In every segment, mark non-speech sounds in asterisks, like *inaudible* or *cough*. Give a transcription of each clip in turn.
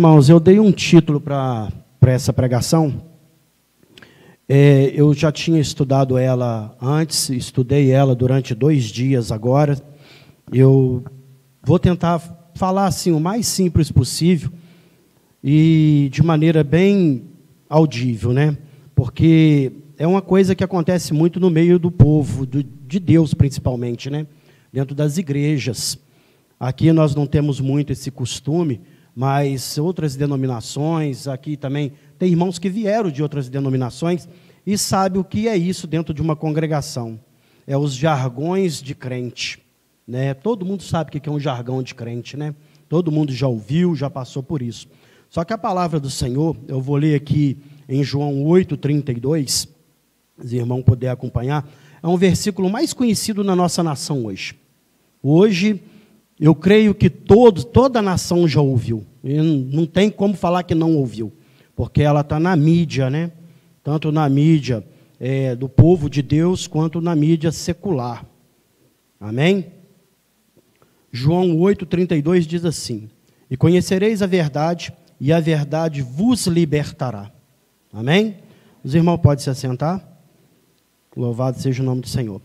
Irmãos, eu dei um título para essa pregação. É, eu já tinha estudado ela antes, estudei ela durante dois dias agora. Eu vou tentar falar assim o mais simples possível e de maneira bem audível, né? Porque é uma coisa que acontece muito no meio do povo, do, de Deus principalmente, né? Dentro das igrejas. Aqui nós não temos muito esse costume mas outras denominações, aqui também tem irmãos que vieram de outras denominações e sabe o que é isso dentro de uma congregação. É os jargões de crente. Né? Todo mundo sabe o que é um jargão de crente, né? Todo mundo já ouviu, já passou por isso. Só que a palavra do Senhor, eu vou ler aqui em João 8,32, se irmão puder acompanhar, é um versículo mais conhecido na nossa nação hoje. Hoje, eu creio que todos, toda a nação já ouviu. E não tem como falar que não ouviu, porque ela está na mídia, né? Tanto na mídia é, do povo de Deus, quanto na mídia secular. Amém? João 8,32 diz assim: E conhecereis a verdade, e a verdade vos libertará. Amém? Os irmãos podem se assentar? Louvado seja o nome do Senhor.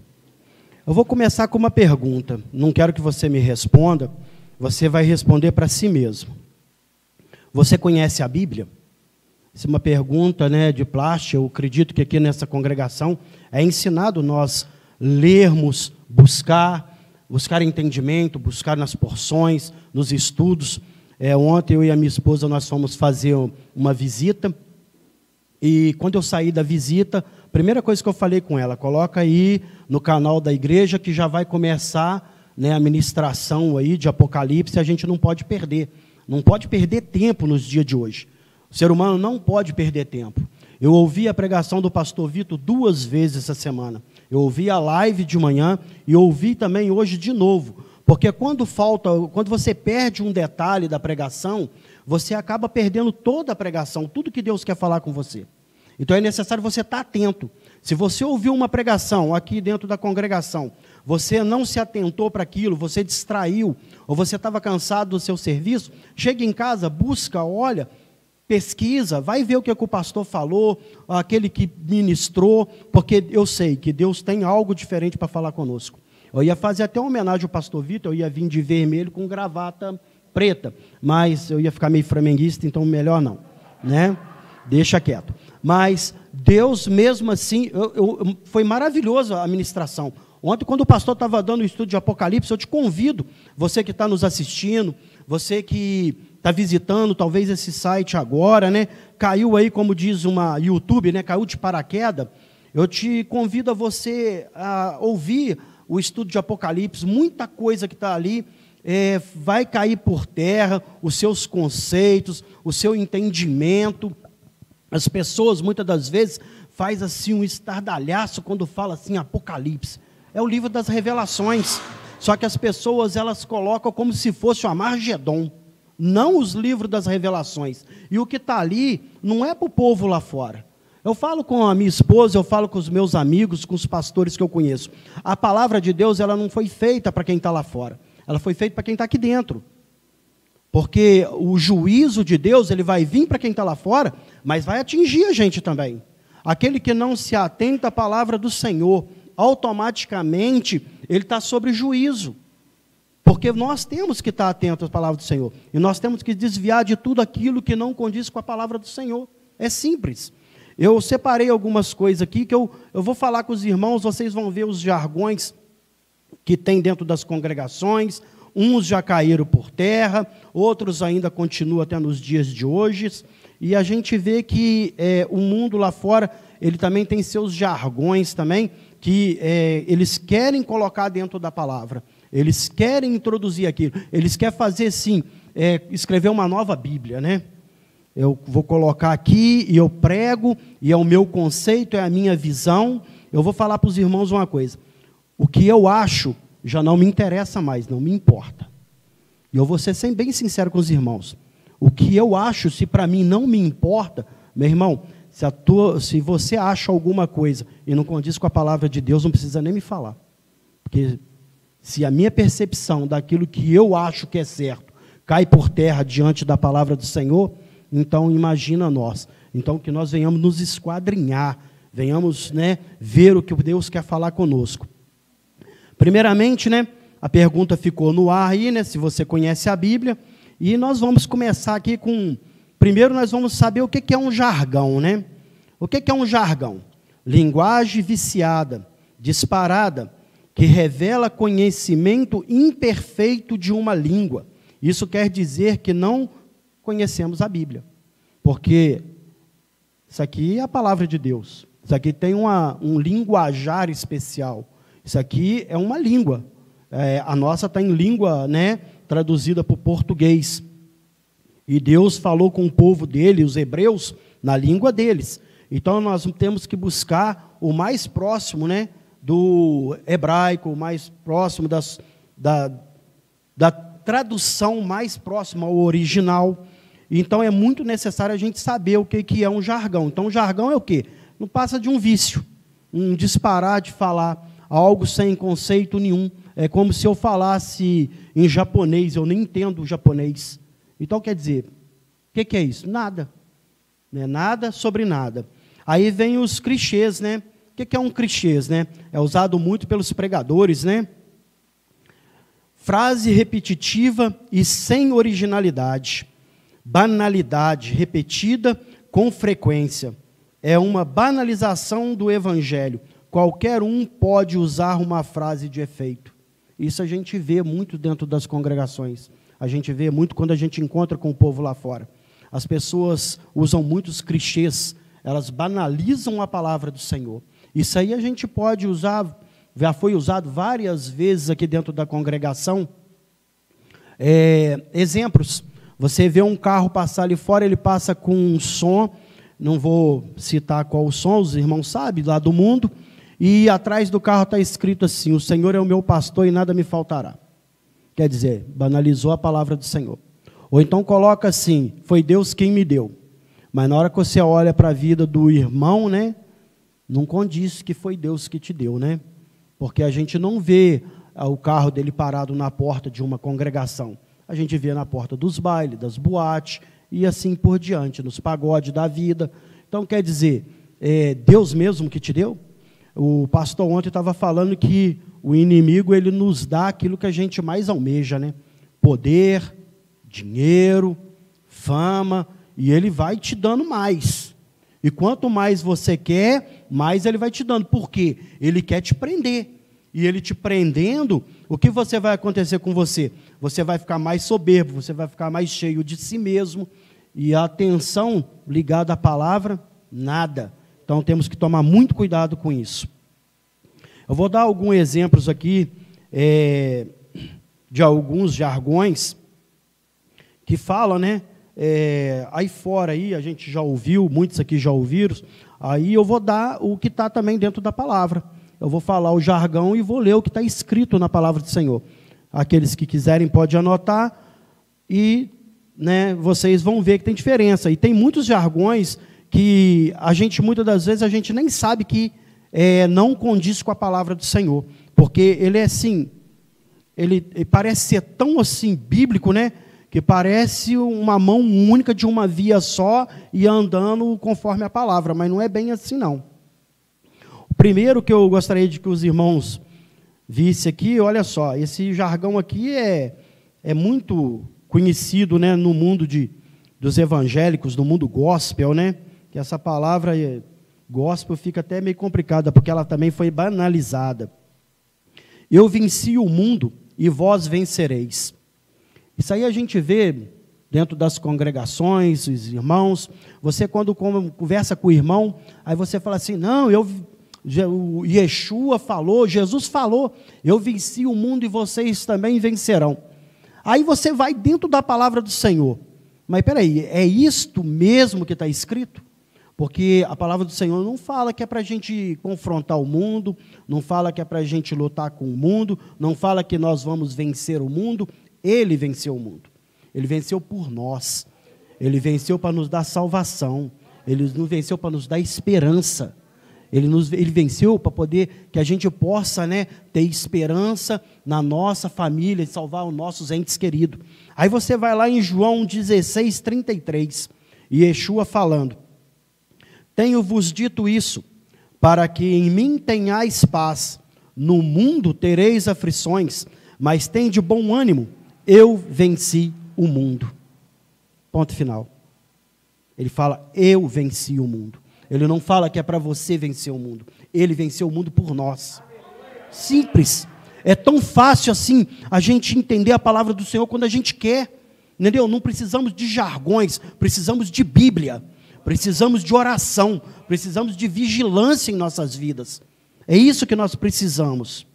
Eu vou começar com uma pergunta. Não quero que você me responda, você vai responder para si mesmo. Você conhece a Bíblia? Essa é uma pergunta né, de plástico. Eu acredito que aqui nessa congregação é ensinado nós lermos, buscar, buscar entendimento, buscar nas porções, nos estudos. É, ontem eu e a minha esposa nós fomos fazer uma visita e quando eu saí da visita, a primeira coisa que eu falei com ela, coloca aí no canal da igreja que já vai começar né, a ministração aí de Apocalipse, a gente não pode perder. Não pode perder tempo nos dias de hoje. O ser humano não pode perder tempo. Eu ouvi a pregação do pastor Vitor duas vezes essa semana. Eu ouvi a live de manhã e ouvi também hoje de novo. Porque quando falta, quando você perde um detalhe da pregação, você acaba perdendo toda a pregação, tudo que Deus quer falar com você. Então é necessário você estar atento. Se você ouviu uma pregação aqui dentro da congregação, você não se atentou para aquilo, você distraiu, ou você estava cansado do seu serviço, chega em casa, busca, olha, pesquisa, vai ver o que, é que o pastor falou, aquele que ministrou, porque eu sei que Deus tem algo diferente para falar conosco. Eu ia fazer até uma homenagem ao pastor Vitor, eu ia vir de vermelho com gravata preta, mas eu ia ficar meio flamenguista, então melhor não, né? Deixa quieto. Mas Deus mesmo assim, eu, eu, foi maravilhoso a ministração. Ontem, quando o pastor estava dando o estudo de Apocalipse, eu te convido, você que está nos assistindo, você que está visitando talvez esse site agora, né? Caiu aí, como diz uma YouTube, né? Caiu de paraquedas. Eu te convido a você a ouvir o estudo de Apocalipse, muita coisa que está ali é, vai cair por terra, os seus conceitos, o seu entendimento. As pessoas, muitas das vezes, faz assim um estardalhaço quando fala assim Apocalipse. É o livro das revelações. Só que as pessoas, elas colocam como se fosse o Amargedon, não os livros das revelações. E o que está ali não é para o povo lá fora. Eu falo com a minha esposa, eu falo com os meus amigos, com os pastores que eu conheço. A palavra de Deus, ela não foi feita para quem está lá fora. Ela foi feita para quem está aqui dentro. Porque o juízo de Deus, ele vai vir para quem está lá fora, mas vai atingir a gente também. Aquele que não se atenta à palavra do Senhor, automaticamente, ele está sobre juízo. Porque nós temos que estar atentos à palavra do Senhor. E nós temos que desviar de tudo aquilo que não condiz com a palavra do Senhor. É simples. Eu separei algumas coisas aqui que eu, eu vou falar com os irmãos, vocês vão ver os jargões que tem dentro das congregações, uns já caíram por terra, outros ainda continuam até nos dias de hoje, e a gente vê que é, o mundo lá fora, ele também tem seus jargões também, que é, eles querem colocar dentro da palavra, eles querem introduzir aquilo, eles querem fazer, sim, é, escrever uma nova Bíblia, né? Eu vou colocar aqui e eu prego, e é o meu conceito, é a minha visão. Eu vou falar para os irmãos uma coisa: o que eu acho já não me interessa mais, não me importa. E eu vou ser bem sincero com os irmãos. O que eu acho, se para mim não me importa, meu irmão, se, tua, se, você acha alguma coisa e não condiz com a palavra de Deus, não precisa nem me falar. Porque se a minha percepção daquilo que eu acho que é certo cai por terra diante da palavra do Senhor, então, imagina nós. Então, que nós venhamos nos esquadrinhar, venhamos né, ver o que Deus quer falar conosco. Primeiramente, né, a pergunta ficou no ar aí, né, se você conhece a Bíblia, e nós vamos começar aqui com. Primeiro, nós vamos saber o que é um jargão, né? O que é um jargão? Linguagem viciada, disparada, que revela conhecimento imperfeito de uma língua. Isso quer dizer que não conhecemos a Bíblia. Porque isso aqui é a palavra de Deus. Isso aqui tem uma, um linguajar especial. Isso aqui é uma língua. É, a nossa está em língua né, traduzida para o português. E Deus falou com o povo dele, os hebreus, na língua deles. Então nós temos que buscar o mais próximo né, do hebraico, o mais próximo das, da, da tradução mais próxima ao original. Então é muito necessário a gente saber o que, que é um jargão. Então, jargão é o quê? Não passa de um vício, um disparar de falar algo sem conceito nenhum. É como se eu falasse em japonês, eu nem entendo o japonês. Então, quer dizer, o que, que é isso? Nada. Né? Nada sobre nada. Aí vem os clichês, né? O que, que é um clichês, né? É usado muito pelos pregadores, né? Frase repetitiva e sem originalidade banalidade repetida com frequência. É uma banalização do evangelho. Qualquer um pode usar uma frase de efeito. Isso a gente vê muito dentro das congregações. A gente vê muito quando a gente encontra com o povo lá fora. As pessoas usam muitos clichês, elas banalizam a palavra do Senhor. Isso aí a gente pode usar, já foi usado várias vezes aqui dentro da congregação. É, exemplos. Você vê um carro passar ali fora, ele passa com um som, não vou citar qual o som, os irmãos sabem, lá do mundo, e atrás do carro está escrito assim: O Senhor é o meu pastor e nada me faltará. Quer dizer, banalizou a palavra do Senhor. Ou então coloca assim: Foi Deus quem me deu. Mas na hora que você olha para a vida do irmão, né, não condiz que foi Deus que te deu, né? Porque a gente não vê ah, o carro dele parado na porta de uma congregação a gente vê na porta dos bailes, das boates e assim por diante, nos pagodes da vida. Então, quer dizer, é Deus mesmo que te deu? O pastor ontem estava falando que o inimigo ele nos dá aquilo que a gente mais almeja, né? Poder, dinheiro, fama, e ele vai te dando mais. E quanto mais você quer, mais ele vai te dando. Por quê? Ele quer te prender. E ele te prendendo, o que você vai acontecer com você? Você vai ficar mais soberbo, você vai ficar mais cheio de si mesmo, e a atenção ligada à palavra, nada. Então temos que tomar muito cuidado com isso. Eu vou dar alguns exemplos aqui é, de alguns jargões que falam, né? É, aí fora aí a gente já ouviu, muitos aqui já ouviram. Aí eu vou dar o que está também dentro da palavra eu vou falar o jargão e vou ler o que está escrito na palavra do Senhor. Aqueles que quiserem podem anotar e né, vocês vão ver que tem diferença. E tem muitos jargões que a gente, muitas das vezes, a gente nem sabe que é, não condiz com a palavra do Senhor. Porque ele é assim, ele, ele parece ser tão assim bíblico, né? Que parece uma mão única de uma via só e andando conforme a palavra, mas não é bem assim não. Primeiro que eu gostaria de que os irmãos vissem aqui, olha só, esse jargão aqui é, é muito conhecido né, no mundo de, dos evangélicos, no mundo gospel, né? Que essa palavra é, gospel fica até meio complicada, porque ela também foi banalizada. Eu venci o mundo e vós vencereis. Isso aí a gente vê dentro das congregações, os irmãos. Você, quando conversa com o irmão, aí você fala assim: não, eu. O Yeshua falou, Jesus falou, eu venci o mundo e vocês também vencerão. Aí você vai dentro da palavra do Senhor. Mas peraí, é isto mesmo que está escrito? Porque a palavra do Senhor não fala que é para a gente confrontar o mundo, não fala que é para a gente lutar com o mundo, não fala que nós vamos vencer o mundo. Ele venceu o mundo. Ele venceu por nós. Ele venceu para nos dar salvação. Ele nos venceu para nos dar esperança. Ele, nos, ele venceu para poder que a gente possa né, ter esperança na nossa família e salvar os nossos entes queridos. Aí você vai lá em João 16, 33, e Yeshua falando: Tenho-vos dito isso, para que em mim tenhais paz. No mundo tereis aflições, mas tem de bom ânimo, eu venci o mundo. Ponto final. Ele fala: Eu venci o mundo. Ele não fala que é para você vencer o mundo. Ele venceu o mundo por nós. Simples. É tão fácil assim a gente entender a palavra do Senhor quando a gente quer. Entendeu? Não precisamos de jargões, precisamos de Bíblia. Precisamos de oração, precisamos de vigilância em nossas vidas. É isso que nós precisamos.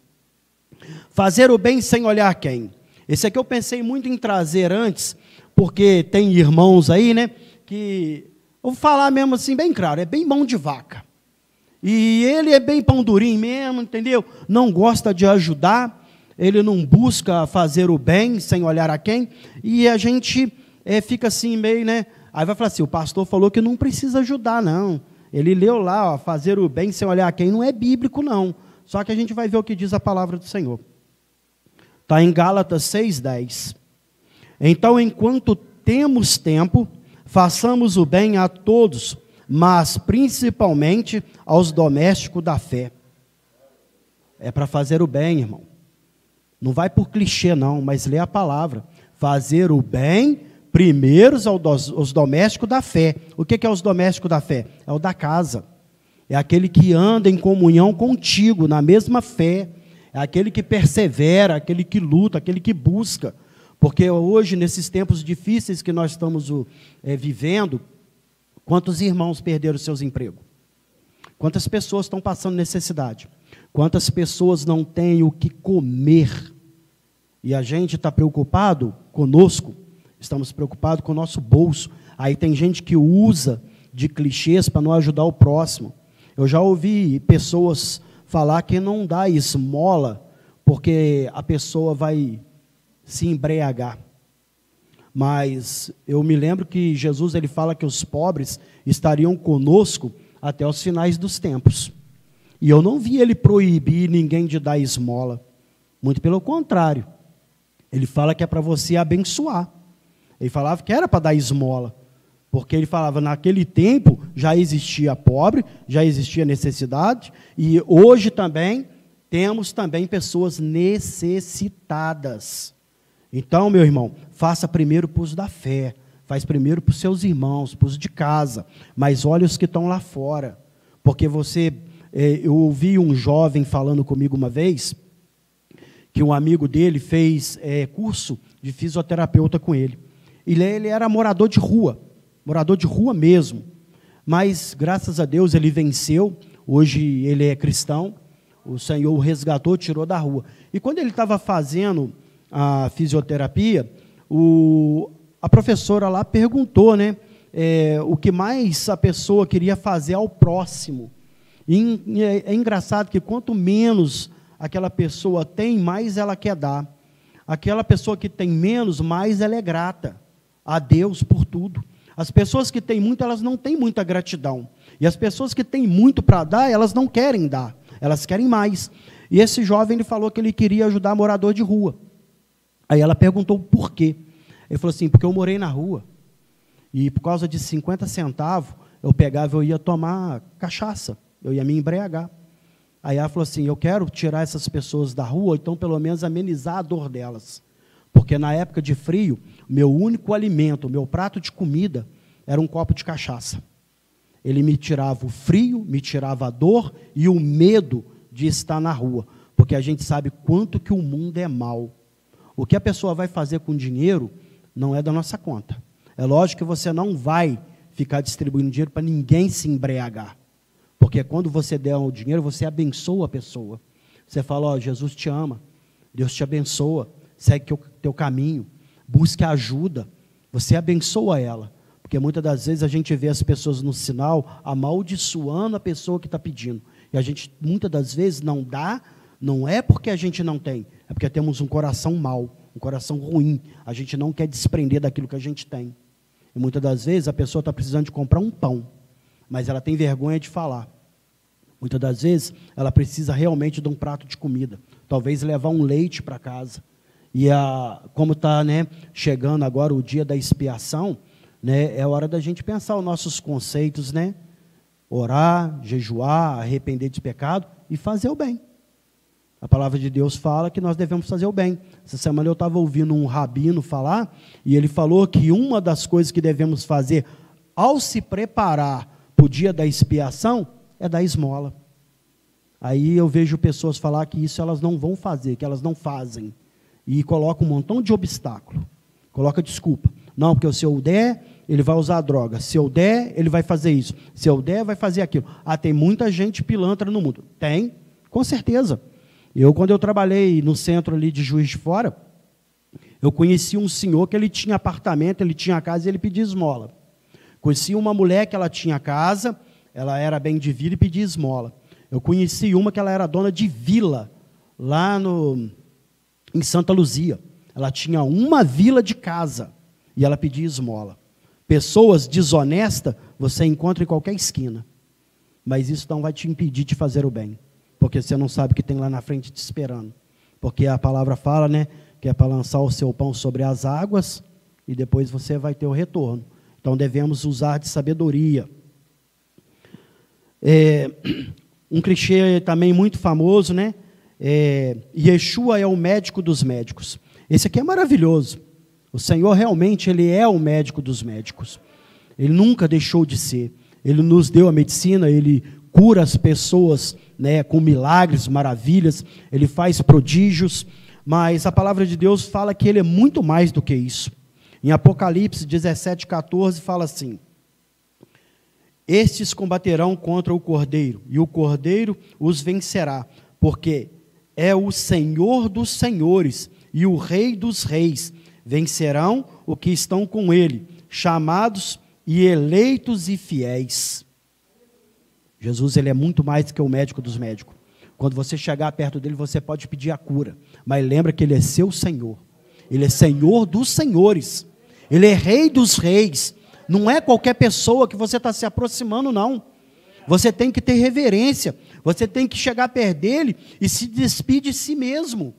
Fazer o bem sem olhar quem. Esse aqui eu pensei muito em trazer antes, porque tem irmãos aí, né, que vou falar mesmo assim bem claro, é bem mão de vaca. E ele é bem pão durinho mesmo, entendeu? Não gosta de ajudar, ele não busca fazer o bem sem olhar a quem, e a gente é, fica assim meio, né? Aí vai falar assim: o pastor falou que não precisa ajudar, não. Ele leu lá, ó, fazer o bem sem olhar quem, não é bíblico, não. Só que a gente vai ver o que diz a palavra do Senhor. Está em Gálatas 6,10. Então, enquanto temos tempo, façamos o bem a todos, mas principalmente aos domésticos da fé. É para fazer o bem, irmão. Não vai por clichê, não, mas lê a palavra. Fazer o bem primeiro aos domésticos da fé. O que é os domésticos da fé? É o da casa. É aquele que anda em comunhão contigo, na mesma fé é aquele que persevera, aquele que luta, aquele que busca. Porque hoje, nesses tempos difíceis que nós estamos é, vivendo, quantos irmãos perderam seus empregos? Quantas pessoas estão passando necessidade? Quantas pessoas não têm o que comer? E a gente está preocupado conosco, estamos preocupados com o nosso bolso. Aí tem gente que usa de clichês para não ajudar o próximo. Eu já ouvi pessoas falar que não dá esmola, porque a pessoa vai se embriagar. Mas eu me lembro que Jesus ele fala que os pobres estariam conosco até os finais dos tempos. E eu não vi ele proibir ninguém de dar esmola. Muito pelo contrário. Ele fala que é para você abençoar. Ele falava que era para dar esmola. Porque ele falava, naquele tempo já existia pobre, já existia necessidade, e hoje também temos também pessoas necessitadas. Então, meu irmão, faça primeiro para os da fé, faz primeiro para os seus irmãos, para os de casa, mas olha os que estão lá fora. Porque você, é, eu ouvi um jovem falando comigo uma vez, que um amigo dele fez é, curso de fisioterapeuta com ele. Ele, era morador de rua morador de rua mesmo. Mas, graças a Deus, ele venceu. Hoje ele é cristão. O Senhor o resgatou, tirou da rua. E quando ele estava fazendo a fisioterapia, o, a professora lá perguntou, né? É, o que mais a pessoa queria fazer ao próximo. E é, é engraçado que quanto menos aquela pessoa tem, mais ela quer dar. Aquela pessoa que tem menos, mais ela é grata a Deus por tudo. As pessoas que têm muito, elas não têm muita gratidão. E as pessoas que têm muito para dar, elas não querem dar. Elas querem mais. E esse jovem ele falou que ele queria ajudar morador de rua. Aí ela perguntou por quê. Ele falou assim: porque eu morei na rua. E por causa de 50 centavos, eu pegava, eu ia tomar cachaça. Eu ia me embriagar. Aí ela falou assim: eu quero tirar essas pessoas da rua, então pelo menos amenizar a dor delas. Porque na época de frio, meu único alimento, meu prato de comida, era um copo de cachaça. Ele me tirava o frio, me tirava a dor e o medo de estar na rua. Porque a gente sabe quanto que o mundo é mal. O que a pessoa vai fazer com o dinheiro não é da nossa conta. É lógico que você não vai ficar distribuindo dinheiro para ninguém se embriagar. Porque quando você der o dinheiro, você abençoa a pessoa. Você fala, ó, oh, Jesus te ama, Deus te abençoa, segue o teu caminho, busque ajuda, você abençoa ela. Porque muitas das vezes a gente vê as pessoas no sinal amaldiçoando a pessoa que está pedindo. E a gente, muitas das vezes, não dá, não é porque a gente não tem, é porque temos um coração mau, um coração ruim. A gente não quer desprender daquilo que a gente tem. E muitas das vezes a pessoa está precisando de comprar um pão, mas ela tem vergonha de falar. Muitas das vezes ela precisa realmente de um prato de comida, talvez levar um leite para casa. E a, como está né, chegando agora o dia da expiação, né, é hora da gente pensar os nossos conceitos, né? Orar, jejuar, arrepender de pecado e fazer o bem. A palavra de Deus fala que nós devemos fazer o bem. Essa semana eu estava ouvindo um rabino falar, e ele falou que uma das coisas que devemos fazer ao se preparar para o dia da expiação é dar esmola. Aí eu vejo pessoas falar que isso elas não vão fazer, que elas não fazem. E coloca um montão de obstáculo. Coloca desculpa. Não, porque se eu der, ele vai usar droga. Se eu der, ele vai fazer isso. Se eu der, vai fazer aquilo. Ah, tem muita gente pilantra no mundo. Tem, com certeza. Eu, quando eu trabalhei no centro ali de Juiz de Fora, eu conheci um senhor que ele tinha apartamento, ele tinha casa e ele pedia esmola. Conheci uma mulher que ela tinha casa, ela era bem de vida e pedia esmola. Eu conheci uma que ela era dona de vila, lá no, em Santa Luzia. Ela tinha uma vila de casa e ela pedia esmola. Pessoas desonestas você encontra em qualquer esquina, mas isso não vai te impedir de fazer o bem, porque você não sabe o que tem lá na frente te esperando. Porque a palavra fala, né, que é para lançar o seu pão sobre as águas e depois você vai ter o retorno. Então devemos usar de sabedoria. É, um clichê também muito famoso, né? É, Yeshua é o médico dos médicos. Esse aqui é maravilhoso. O Senhor realmente ele é o médico dos médicos. Ele nunca deixou de ser. Ele nos deu a medicina, ele cura as pessoas, né, com milagres, maravilhas, ele faz prodígios, mas a palavra de Deus fala que ele é muito mais do que isso. Em Apocalipse 17:14 fala assim: Estes combaterão contra o Cordeiro, e o Cordeiro os vencerá, porque é o Senhor dos senhores e o Rei dos reis vencerão o que estão com ele, chamados e eleitos e fiéis. Jesus ele é muito mais do que o médico dos médicos. Quando você chegar perto dele, você pode pedir a cura, mas lembra que ele é seu Senhor. Ele é Senhor dos senhores. Ele é Rei dos reis. Não é qualquer pessoa que você está se aproximando, não. Você tem que ter reverência. Você tem que chegar perto dele e se despedir de si mesmo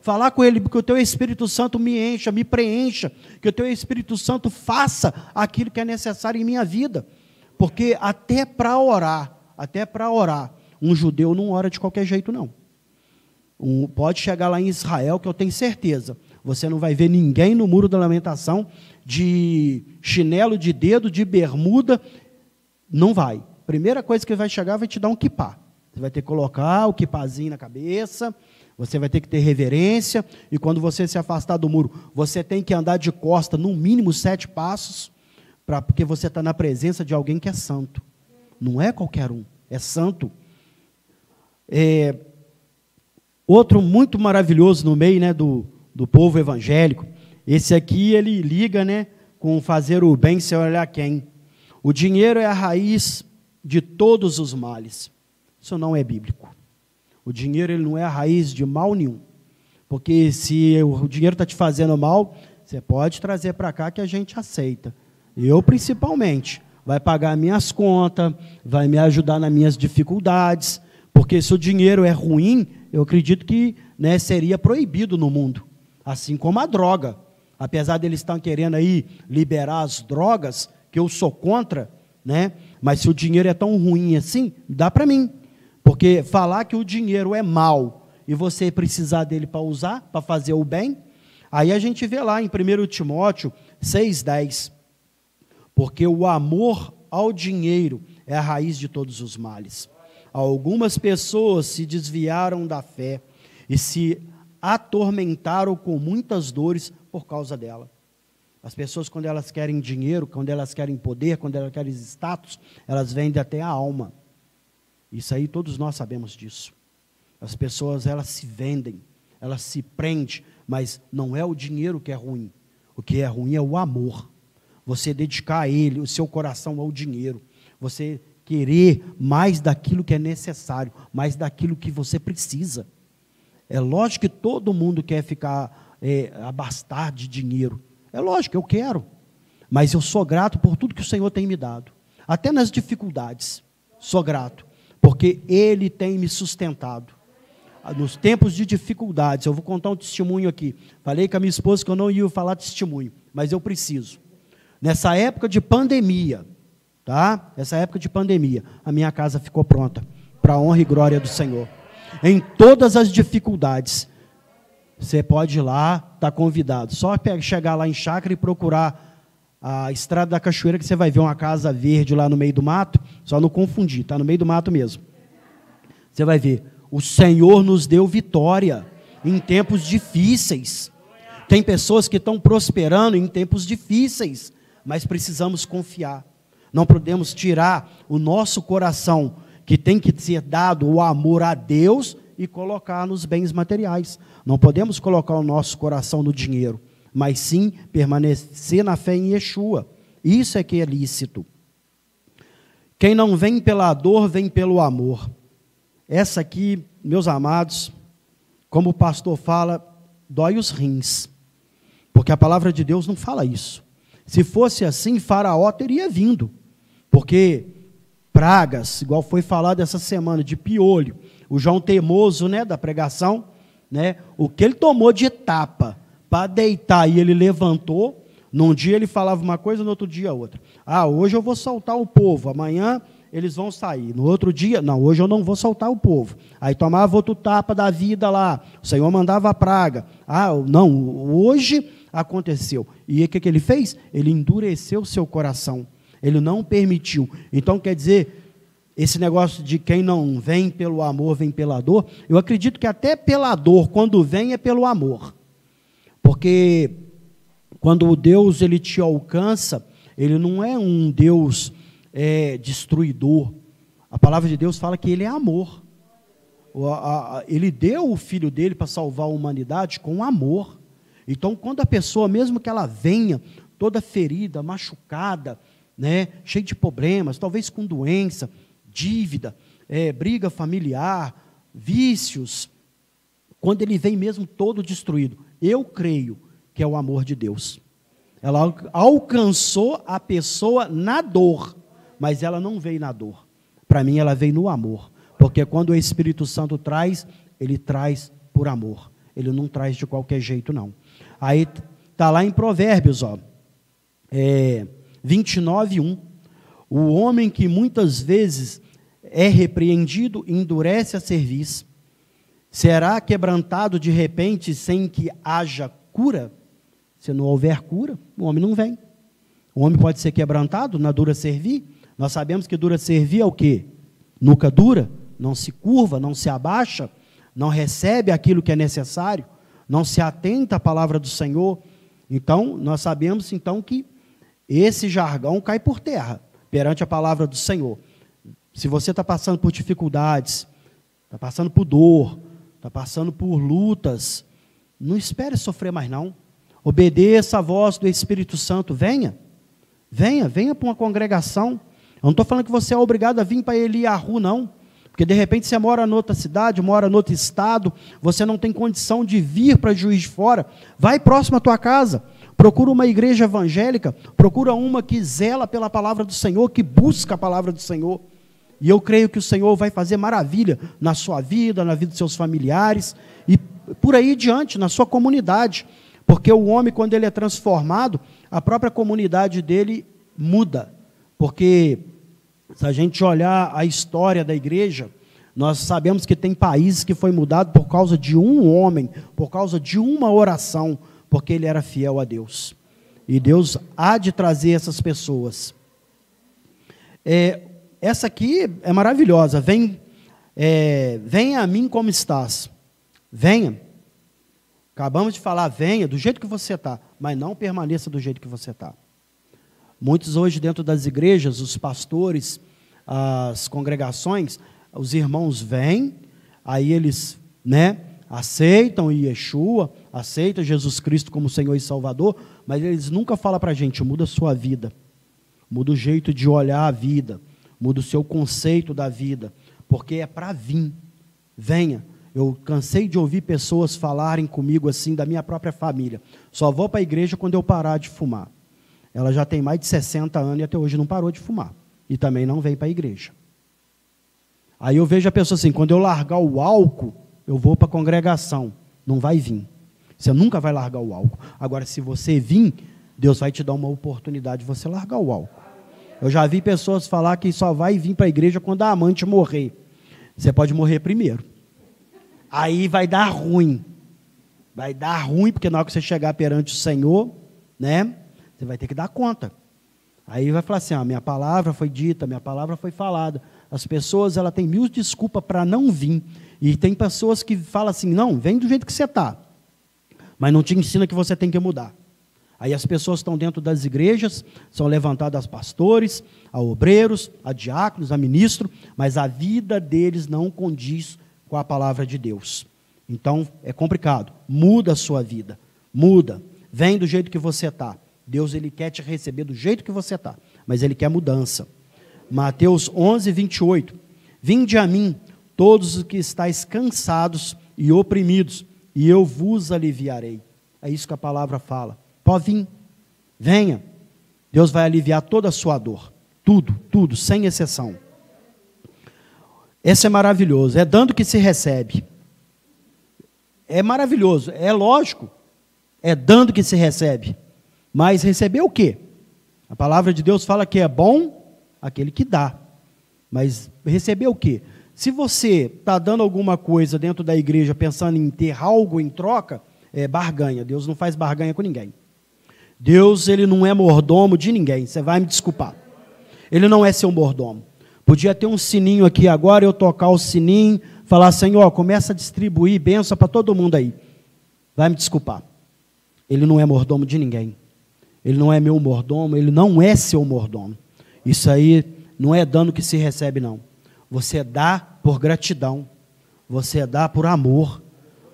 falar com Ele, que o Teu Espírito Santo me encha, me preencha, que o Teu Espírito Santo faça aquilo que é necessário em minha vida. Porque até para orar, até para orar, um judeu não ora de qualquer jeito, não. Um, pode chegar lá em Israel, que eu tenho certeza, você não vai ver ninguém no muro da lamentação de chinelo de dedo, de bermuda, não vai. Primeira coisa que vai chegar vai te dar um kipá. Você vai ter que colocar o kipazinho na cabeça, você vai ter que ter reverência, e quando você se afastar do muro, você tem que andar de costa no mínimo sete passos, pra, porque você está na presença de alguém que é santo. Não é qualquer um, é santo. É, outro muito maravilhoso no meio né, do, do povo evangélico, esse aqui ele liga né, com fazer o bem sem olhar quem. O dinheiro é a raiz de todos os males. Isso não é bíblico. O dinheiro ele não é a raiz de mal nenhum. Porque se o dinheiro está te fazendo mal, você pode trazer para cá que a gente aceita. Eu, principalmente, vai pagar minhas contas, vai me ajudar nas minhas dificuldades. Porque se o dinheiro é ruim, eu acredito que né, seria proibido no mundo. Assim como a droga. Apesar deles estar querendo aí liberar as drogas, que eu sou contra, né? mas se o dinheiro é tão ruim assim, dá para mim. Porque falar que o dinheiro é mal e você precisar dele para usar, para fazer o bem, aí a gente vê lá em 1 Timóteo 6,10. Porque o amor ao dinheiro é a raiz de todos os males. Algumas pessoas se desviaram da fé e se atormentaram com muitas dores por causa dela. As pessoas, quando elas querem dinheiro, quando elas querem poder, quando elas querem status, elas vendem até a alma. Isso aí todos nós sabemos disso. As pessoas, elas se vendem, elas se prendem, mas não é o dinheiro que é ruim. O que é ruim é o amor. Você dedicar a ele o seu coração ao dinheiro. Você querer mais daquilo que é necessário, mais daquilo que você precisa. É lógico que todo mundo quer ficar é, abastar de dinheiro. É lógico, eu quero. Mas eu sou grato por tudo que o Senhor tem me dado. Até nas dificuldades, sou grato. Porque Ele tem me sustentado. Nos tempos de dificuldades, eu vou contar um testemunho aqui. Falei com a minha esposa que eu não ia falar testemunho, mas eu preciso. Nessa época de pandemia, tá? Essa época de pandemia, a minha casa ficou pronta para a honra e glória do Senhor. Em todas as dificuldades, você pode ir lá, está convidado. Só chegar lá em chácara e procurar a estrada da cachoeira que você vai ver uma casa verde lá no meio do mato. Só não confundir, está no meio do mato mesmo. Você vai ver. O Senhor nos deu vitória em tempos difíceis. Tem pessoas que estão prosperando em tempos difíceis, mas precisamos confiar. Não podemos tirar o nosso coração, que tem que ser dado o amor a Deus, e colocar nos bens materiais. Não podemos colocar o nosso coração no dinheiro, mas sim permanecer na fé em Yeshua. Isso é que é lícito. Quem não vem pela dor, vem pelo amor. Essa aqui, meus amados, como o pastor fala, dói os rins. Porque a palavra de Deus não fala isso. Se fosse assim, Faraó teria vindo. Porque pragas, igual foi falado essa semana, de piolho, o João Teimoso, né, da pregação, né? O que ele tomou de etapa para deitar e ele levantou, num dia ele falava uma coisa, no outro dia outra. Ah, hoje eu vou soltar o povo, amanhã eles vão sair. No outro dia, não, hoje eu não vou soltar o povo. Aí tomava outro tapa da vida lá, o Senhor mandava a praga. Ah, não, hoje aconteceu. E o que, que ele fez? Ele endureceu seu coração. Ele não permitiu. Então, quer dizer, esse negócio de quem não vem pelo amor, vem pela dor, eu acredito que até pela dor, quando vem, é pelo amor. Porque quando Deus ele te alcança, ele não é um Deus é, destruidor. A palavra de Deus fala que ele é amor. Ele deu o filho dele para salvar a humanidade com amor. Então, quando a pessoa, mesmo que ela venha toda ferida, machucada, né, cheia de problemas, talvez com doença, dívida, é, briga familiar, vícios, quando ele vem mesmo todo destruído, eu creio que é o amor de Deus. Ela alcançou a pessoa na dor, mas ela não veio na dor. Para mim, ela veio no amor. Porque quando o Espírito Santo traz, ele traz por amor. Ele não traz de qualquer jeito, não. Aí está lá em Provérbios, ó, é, 29, 1. O homem que muitas vezes é repreendido, endurece a serviço. Será quebrantado de repente sem que haja cura? Se não houver cura, o homem não vem. O homem pode ser quebrantado na dura servir. Nós sabemos que dura servir é o quê? Nunca dura, não se curva, não se abaixa, não recebe aquilo que é necessário, não se atenta à palavra do Senhor. Então, nós sabemos então que esse jargão cai por terra perante a palavra do Senhor. Se você está passando por dificuldades, está passando por dor, está passando por lutas, não espere sofrer mais não. Obedeça a voz do Espírito Santo. Venha, venha, venha para uma congregação. Eu não estou falando que você é obrigado a vir para Eliahu, não. Porque de repente você mora em outra cidade, mora em outro estado, você não tem condição de vir para Juiz de Fora. Vai próximo à tua casa. Procura uma igreja evangélica, procura uma que zela pela palavra do Senhor, que busca a palavra do Senhor. E eu creio que o Senhor vai fazer maravilha na sua vida, na vida dos seus familiares e por aí diante, na sua comunidade. Porque o homem, quando ele é transformado, a própria comunidade dele muda. Porque se a gente olhar a história da igreja, nós sabemos que tem países que foi mudado por causa de um homem, por causa de uma oração, porque ele era fiel a Deus. E Deus há de trazer essas pessoas. É, essa aqui é maravilhosa. Vem, é, venha a mim como estás. Venha. Acabamos de falar, venha do jeito que você está, mas não permaneça do jeito que você está. Muitos hoje dentro das igrejas, os pastores, as congregações, os irmãos vêm, aí eles, né, aceitam Yeshua, aceitam Jesus Cristo como Senhor e Salvador, mas eles nunca falam para a gente, muda a sua vida, muda o jeito de olhar a vida, muda o seu conceito da vida, porque é para vir. Venha. Eu cansei de ouvir pessoas falarem comigo assim da minha própria família. Só vou para a igreja quando eu parar de fumar. Ela já tem mais de 60 anos e até hoje não parou de fumar. E também não vem para a igreja. Aí eu vejo a pessoa assim, quando eu largar o álcool, eu vou para a congregação. Não vai vir. Você nunca vai largar o álcool. Agora, se você vir, Deus vai te dar uma oportunidade de você largar o álcool. Eu já vi pessoas falar que só vai vir para a igreja quando a amante morrer. Você pode morrer primeiro. Aí vai dar ruim. Vai dar ruim, porque na hora que você chegar perante o Senhor, né? Você vai ter que dar conta. Aí vai falar assim: ah, minha palavra foi dita, minha palavra foi falada. As pessoas ela têm mil desculpas para não vir. E tem pessoas que falam assim: não, vem do jeito que você está. Mas não te ensina que você tem que mudar. Aí as pessoas estão dentro das igrejas, são levantadas a pastores, a obreiros, a diáconos, a ministros, mas a vida deles não condiz com a palavra de Deus. Então é complicado. Muda a sua vida. Muda. Vem do jeito que você está. Deus ele quer te receber do jeito que você está, mas ele quer mudança. Mateus 11, 28. Vinde a mim, todos os que estáis cansados e oprimidos, e eu vos aliviarei. É isso que a palavra fala. Pode vir, venha. Deus vai aliviar toda a sua dor. Tudo, tudo, sem exceção. Esse é maravilhoso. É dando que se recebe. É maravilhoso. É lógico. É dando que se recebe. Mas receber o quê? A palavra de Deus fala que é bom aquele que dá. Mas receber o quê? Se você está dando alguma coisa dentro da igreja pensando em ter algo em troca, é barganha. Deus não faz barganha com ninguém. Deus, ele não é mordomo de ninguém, você vai me desculpar. Ele não é seu mordomo. Podia ter um sininho aqui agora, eu tocar o sininho, falar, Senhor, começa a distribuir bênção para todo mundo aí. Vai me desculpar. Ele não é mordomo de ninguém. Ele não é meu mordomo, ele não é seu mordomo. Isso aí não é dano que se recebe, não. Você dá por gratidão. Você dá por amor.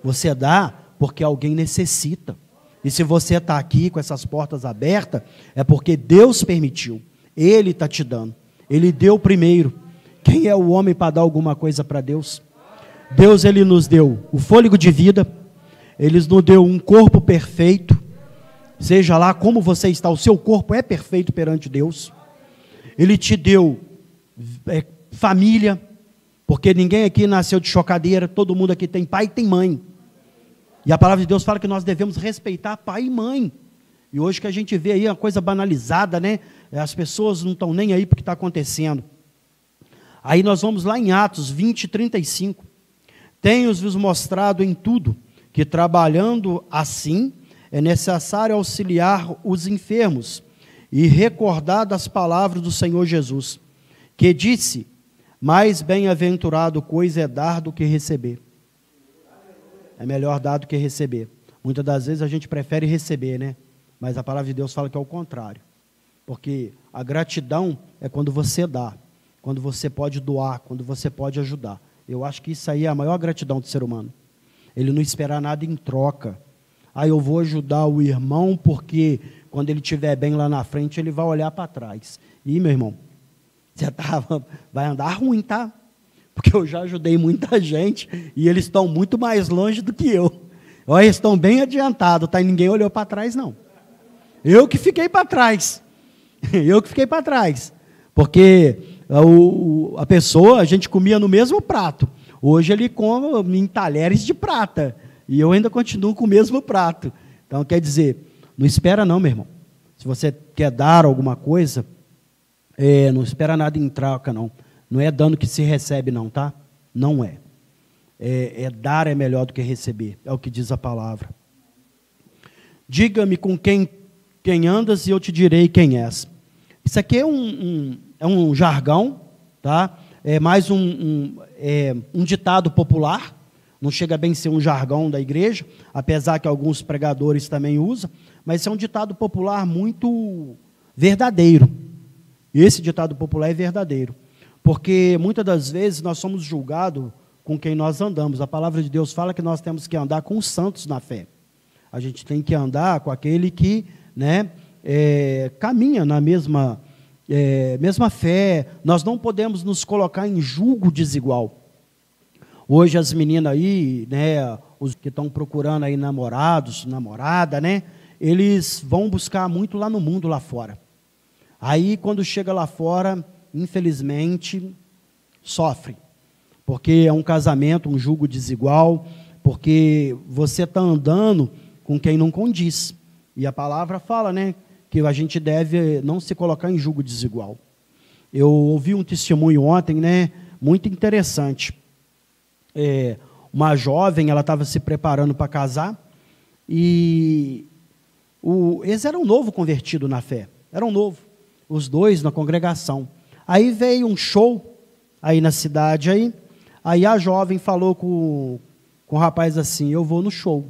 Você dá porque alguém necessita. E se você está aqui com essas portas abertas, é porque Deus permitiu. Ele está te dando. Ele deu primeiro. Quem é o homem para dar alguma coisa para Deus? Deus ele nos deu o fôlego de vida. Ele nos deu um corpo perfeito. Seja lá como você está, o seu corpo é perfeito perante Deus. Ele te deu é, família, porque ninguém aqui nasceu de chocadeira, todo mundo aqui tem pai e tem mãe. E a palavra de Deus fala que nós devemos respeitar pai e mãe. E hoje que a gente vê aí uma coisa banalizada, né? As pessoas não estão nem aí para o que está acontecendo. Aí nós vamos lá em Atos 20, 35. Tenho-vos mostrado em tudo que trabalhando assim é necessário auxiliar os enfermos e recordar das palavras do Senhor Jesus, que disse: Mais bem-aventurado coisa é dar do que receber. É melhor dar do que receber. Muitas das vezes a gente prefere receber, né? Mas a palavra de Deus fala que é o contrário. Porque a gratidão é quando você dá, quando você pode doar, quando você pode ajudar. Eu acho que isso aí é a maior gratidão do ser humano. Ele não esperar nada em troca. Ah, eu vou ajudar o irmão porque quando ele estiver bem lá na frente, ele vai olhar para trás. E, meu irmão, *laughs* você tava, vai andar ruim, tá? Porque eu já ajudei muita *laughs* gente e eles estão muito mais longe do que eu. Olha, eles estão bem adiantados, tá? E ninguém olhou para trás, não. Eu que fiquei para trás. *laughs* Eu que fiquei para trás. Porque a, a pessoa, a gente comia no mesmo prato. Hoje ele come em talheres de prata. E eu ainda continuo com o mesmo prato. Então, quer dizer, não espera não, meu irmão. Se você quer dar alguma coisa, é, não espera nada em troca, não. Não é dando que se recebe, não, tá? Não é. é. É, dar é melhor do que receber, é o que diz a palavra. Diga-me com quem, quem andas e eu te direi quem és. Isso aqui é um, um é um jargão, tá? É mais um, um, é, um ditado popular, Não chega bem a ser um jargão da igreja, apesar que alguns pregadores também usam, mas é um ditado popular muito verdadeiro. Esse ditado popular é verdadeiro. Porque muitas das vezes nós somos julgados com quem nós andamos. A palavra de Deus fala que nós temos que andar com os santos na fé. A gente tem que andar com aquele que né, é, caminha na mesma, é, mesma fé. Nós não podemos nos colocar em julgo desigual. Hoje as meninas aí, né, os que estão procurando aí namorados, namorada, né, eles vão buscar muito lá no mundo lá fora. Aí quando chega lá fora, infelizmente, sofre. Porque é um casamento, um julgo desigual, porque você está andando com quem não condiz. E a palavra fala, né, que a gente deve não se colocar em julgo desigual. Eu ouvi um testemunho ontem, né, muito interessante é, uma jovem, ela estava se preparando para casar, e o, eles eram novo convertido na fé, eram novo, os dois na congregação. Aí veio um show aí na cidade, aí, aí a jovem falou com, com o rapaz assim, eu vou no show.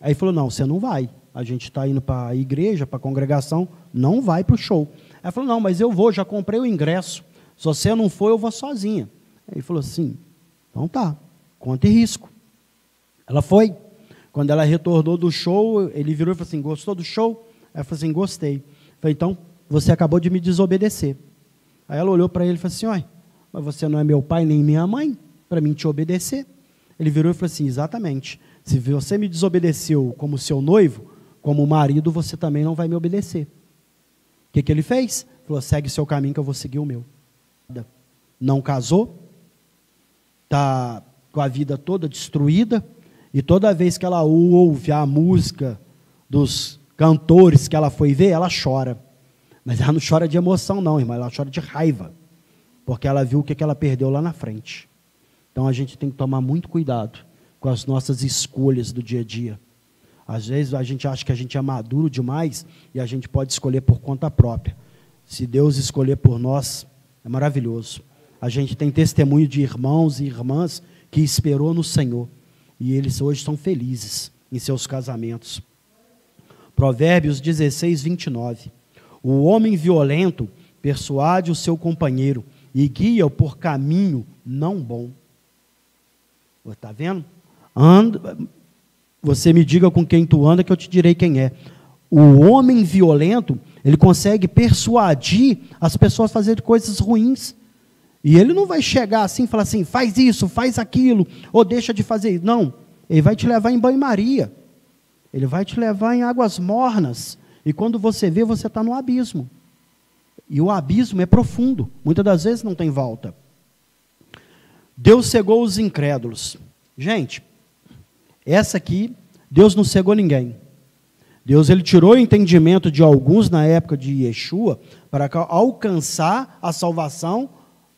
Aí falou, não, você não vai, a gente está indo para a igreja, para a congregação, não vai para o show. Aí falou, não, mas eu vou, já comprei o ingresso, se você não for, eu vou sozinha. Ele falou assim, então tá, conta e risco. Ela foi. Quando ela retornou do show, ele virou e falou assim: Gostou do show? Ela falou assim: Gostei. Eu falei: Então, você acabou de me desobedecer. Aí ela olhou para ele e falou assim: Olha, mas você não é meu pai nem minha mãe para mim te obedecer. Ele virou e falou assim: Exatamente. Se você me desobedeceu como seu noivo, como marido, você também não vai me obedecer. O que, que ele fez? Falou: Segue seu caminho que eu vou seguir o meu. Não casou, está com a vida toda destruída, e toda vez que ela ouve a música dos cantores que ela foi ver, ela chora. Mas ela não chora de emoção, não, irmã, ela chora de raiva, porque ela viu o que ela perdeu lá na frente. Então a gente tem que tomar muito cuidado com as nossas escolhas do dia a dia. Às vezes a gente acha que a gente é maduro demais e a gente pode escolher por conta própria. Se Deus escolher por nós, é maravilhoso. A gente tem testemunho de irmãos e irmãs que esperou no Senhor. E eles hoje são felizes em seus casamentos. Provérbios 16, 29. O homem violento persuade o seu companheiro e guia-o por caminho não bom. Está vendo? Você me diga com quem tu anda que eu te direi quem é. O homem violento, ele consegue persuadir as pessoas a fazerem coisas ruins. E ele não vai chegar assim e falar assim, faz isso, faz aquilo, ou deixa de fazer isso. Não. Ele vai te levar em banho-maria. Ele vai te levar em águas mornas. E quando você vê, você está no abismo. E o abismo é profundo. Muitas das vezes não tem volta. Deus cegou os incrédulos. Gente, essa aqui, Deus não cegou ninguém. Deus ele tirou o entendimento de alguns na época de Yeshua para alcançar a salvação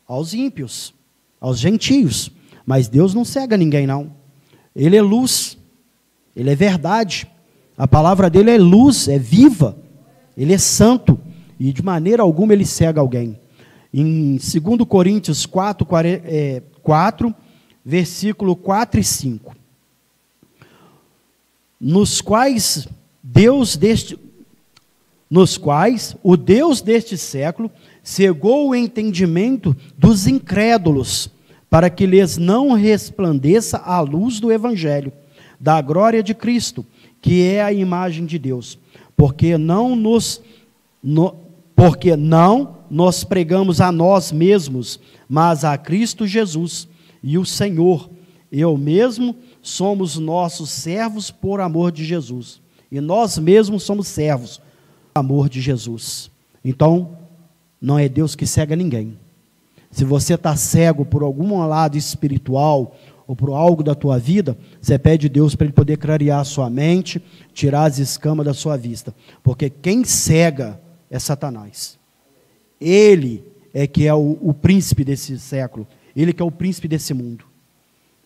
aos ímpios, aos gentios. Mas Deus não cega ninguém, não. Ele é luz, ele é verdade. A palavra dele é luz, é viva. Ele é santo. E de maneira alguma ele cega alguém. Em 2 Coríntios 4, 4, versículo 4 e 5. Nos quais Deus deste nos quais o Deus deste século cegou o entendimento dos incrédulos, para que lhes não resplandeça a luz do Evangelho, da glória de Cristo, que é a imagem de Deus. Porque não nos, no, porque não nós pregamos a nós mesmos, mas a Cristo Jesus e o Senhor. Eu mesmo somos nossos servos por amor de Jesus. E nós mesmos somos servos por amor de Jesus. Então, não é Deus que cega ninguém. Se você está cego por algum lado espiritual ou por algo da tua vida, você pede a Deus para Ele poder clarear a sua mente, tirar as escamas da sua vista. Porque quem cega é Satanás. Ele é que é o, o príncipe desse século. Ele que é o príncipe desse mundo.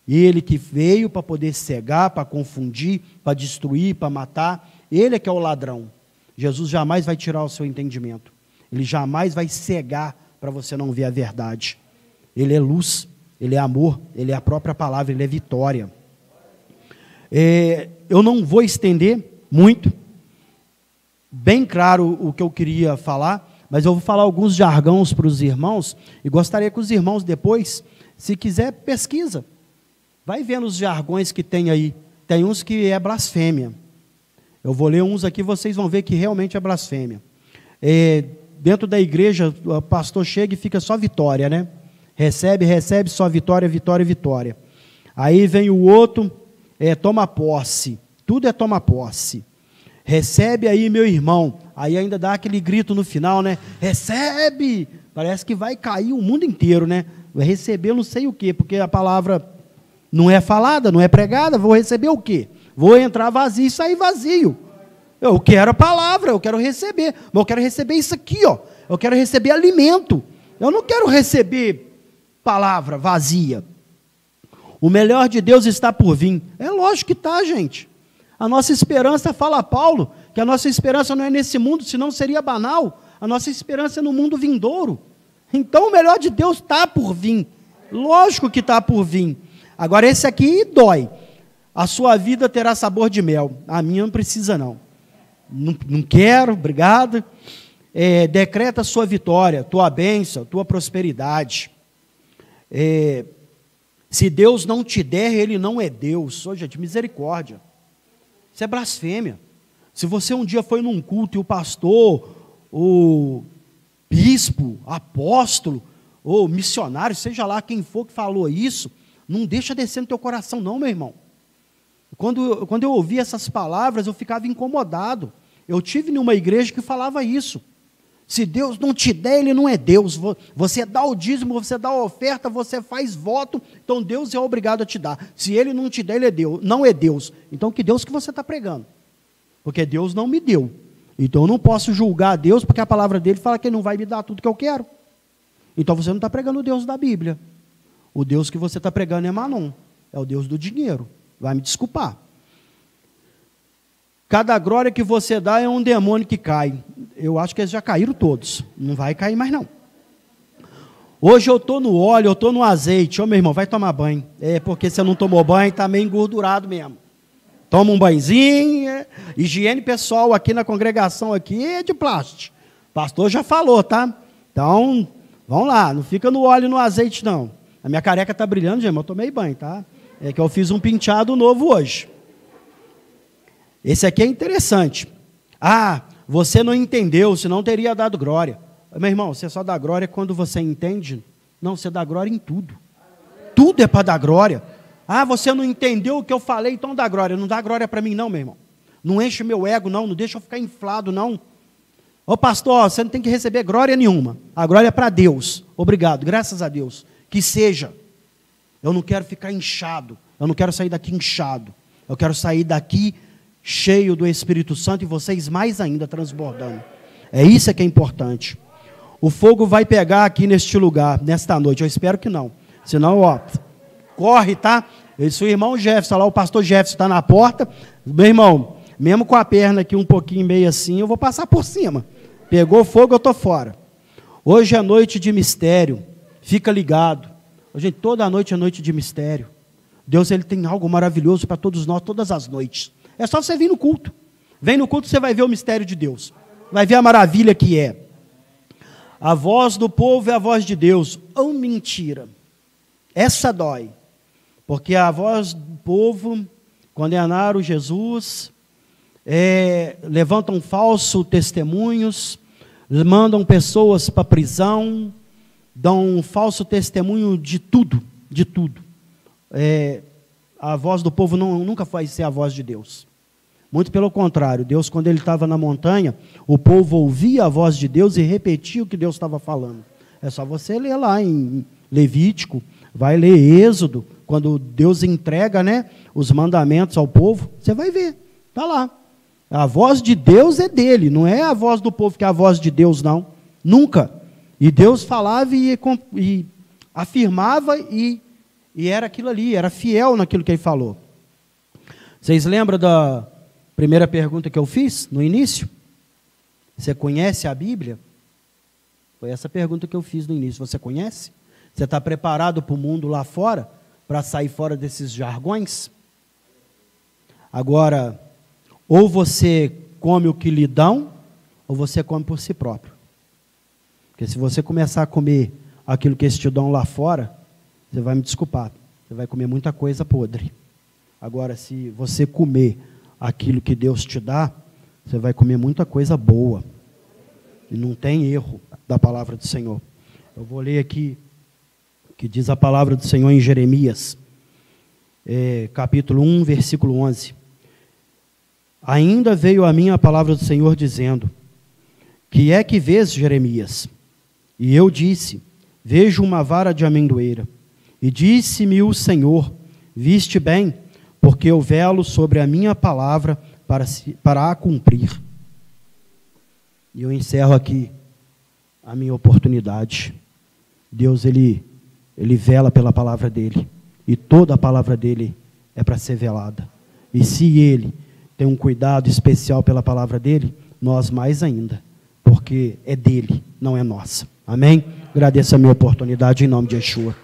Ele que veio para poder cegar, para confundir, para destruir, para matar. Ele é que é o ladrão. Jesus jamais vai tirar o seu entendimento. Ele jamais vai cegar para você não ver a verdade. Ele é luz, ele é amor, ele é a própria palavra, ele é vitória. É, eu não vou estender muito, bem claro o que eu queria falar, mas eu vou falar alguns jargões para os irmãos e gostaria que os irmãos depois, se quiser, pesquisa. Vai vendo os jargões que tem aí. Tem uns que é blasfêmia. Eu vou ler uns aqui, vocês vão ver que realmente é blasfêmia. É, dentro da igreja, o pastor chega e fica só vitória, né? Recebe, recebe, só vitória, vitória, vitória. Aí vem o outro, é, toma posse. Tudo é toma posse. Recebe aí, meu irmão. Aí ainda dá aquele grito no final, né? Recebe! Parece que vai cair o mundo inteiro, né? Vai receber não sei o quê, porque a palavra não é falada, não é pregada. Vou receber o quê? Vou entrar vazio e sair vazio. Eu quero a palavra, eu quero receber. Mas eu quero receber isso aqui, ó. Eu quero receber alimento. Eu não quero receber palavra vazia. O melhor de Deus está por vir. É lógico que está, gente. A nossa esperança, fala Paulo, que a nossa esperança não é nesse mundo, senão seria banal. A nossa esperança é no mundo vindouro. Então o melhor de Deus está por vir. Lógico que está por vir. Agora esse aqui dói. A sua vida terá sabor de mel. A minha não precisa, não. Não, não quero, obrigado. É, decreta sua vitória, tua bênção, tua prosperidade. É, se Deus não te der, Ele não é Deus. Ô, gente, misericórdia. Isso é blasfêmia. Se você um dia foi num culto e o pastor, o bispo, apóstolo, ou missionário, seja lá quem for que falou isso, não deixa descer no teu coração, não, meu irmão. Quando, quando eu ouvi essas palavras, eu ficava incomodado. Eu tive numa igreja que falava isso. Se Deus não te der, Ele não é Deus. Você dá o dízimo, você dá a oferta, você faz voto, então Deus é obrigado a te dar. Se Ele não te der, Ele é Deus, não é Deus. Então que Deus que você está pregando? Porque Deus não me deu. Então eu não posso julgar Deus, porque a palavra dele fala que Ele não vai me dar tudo que eu quero. Então você não está pregando o Deus da Bíblia. O Deus que você está pregando é Manon, é o Deus do dinheiro. Vai me desculpar. Cada glória que você dá é um demônio que cai. Eu acho que eles já caíram todos. Não vai cair mais não. Hoje eu estou no óleo, eu estou no azeite. Ô meu irmão, vai tomar banho. É porque você não tomou banho, está meio engordurado mesmo. Toma um banhozinho. É. Higiene pessoal aqui na congregação aqui é de plástico. O pastor já falou, tá? Então, vamos lá, não fica no óleo e no azeite, não. A minha careca está brilhando, gente, eu tomei banho, tá? É que eu fiz um penteado novo hoje. Esse aqui é interessante. Ah, você não entendeu, senão teria dado glória. Meu irmão, você só dá glória quando você entende? Não, você dá glória em tudo. Tudo é para dar glória. Ah, você não entendeu o que eu falei, então dá glória. Não dá glória para mim, não, meu irmão. Não enche meu ego, não. Não deixa eu ficar inflado, não. Ô pastor, você não tem que receber glória nenhuma. A glória é para Deus. Obrigado, graças a Deus. Que seja. Eu não quero ficar inchado. Eu não quero sair daqui inchado. Eu quero sair daqui cheio do Espírito Santo e vocês mais ainda transbordando. É isso que é importante. O fogo vai pegar aqui neste lugar, nesta noite. Eu espero que não. Senão, ó, corre, tá? Esse irmão Jefferson, lá o pastor Jefferson está na porta. Meu irmão, mesmo com a perna aqui um pouquinho meio assim, eu vou passar por cima. Pegou fogo, eu estou fora. Hoje é noite de mistério. Fica ligado. Gente, toda noite é noite de mistério. Deus ele tem algo maravilhoso para todos nós, todas as noites. É só você vir no culto. Vem no culto, você vai ver o mistério de Deus. Vai ver a maravilha que é. A voz do povo é a voz de Deus. Ou mentira. Essa dói. Porque a voz do povo condenaram Jesus, é, levantam falsos testemunhos, mandam pessoas para prisão, dão um falso testemunho de tudo, de tudo. É, a voz do povo não, nunca vai ser a voz de Deus. Muito pelo contrário, Deus, quando ele estava na montanha, o povo ouvia a voz de Deus e repetia o que Deus estava falando. É só você ler lá em Levítico, vai ler Êxodo, quando Deus entrega né, os mandamentos ao povo, você vai ver, está lá. A voz de Deus é dele, não é a voz do povo que é a voz de Deus, não. Nunca. E Deus falava e, e afirmava e, e era aquilo ali, era fiel naquilo que ele falou. Vocês lembram da, Primeira pergunta que eu fiz no início: Você conhece a Bíblia? Foi essa pergunta que eu fiz no início. Você conhece? Você está preparado para o mundo lá fora? Para sair fora desses jargões? Agora, ou você come o que lhe dão, ou você come por si próprio. Porque se você começar a comer aquilo que eles te dão lá fora, você vai me desculpar, você vai comer muita coisa podre. Agora, se você comer aquilo que Deus te dá, você vai comer muita coisa boa. E não tem erro da palavra do Senhor. Eu vou ler aqui que diz a palavra do Senhor em Jeremias, é, capítulo 1, versículo 11. Ainda veio a mim a palavra do Senhor dizendo: Que é que vês, Jeremias? E eu disse: Vejo uma vara de amendoeira. E disse-me o Senhor: Viste bem, porque eu velo sobre a minha palavra para, se, para a cumprir. E eu encerro aqui a minha oportunidade. Deus, ele, ele vela pela palavra dele. E toda a palavra dele é para ser velada. E se ele tem um cuidado especial pela palavra dele, nós mais ainda. Porque é dele, não é nossa. Amém? Agradeço a minha oportunidade em nome de Yeshua.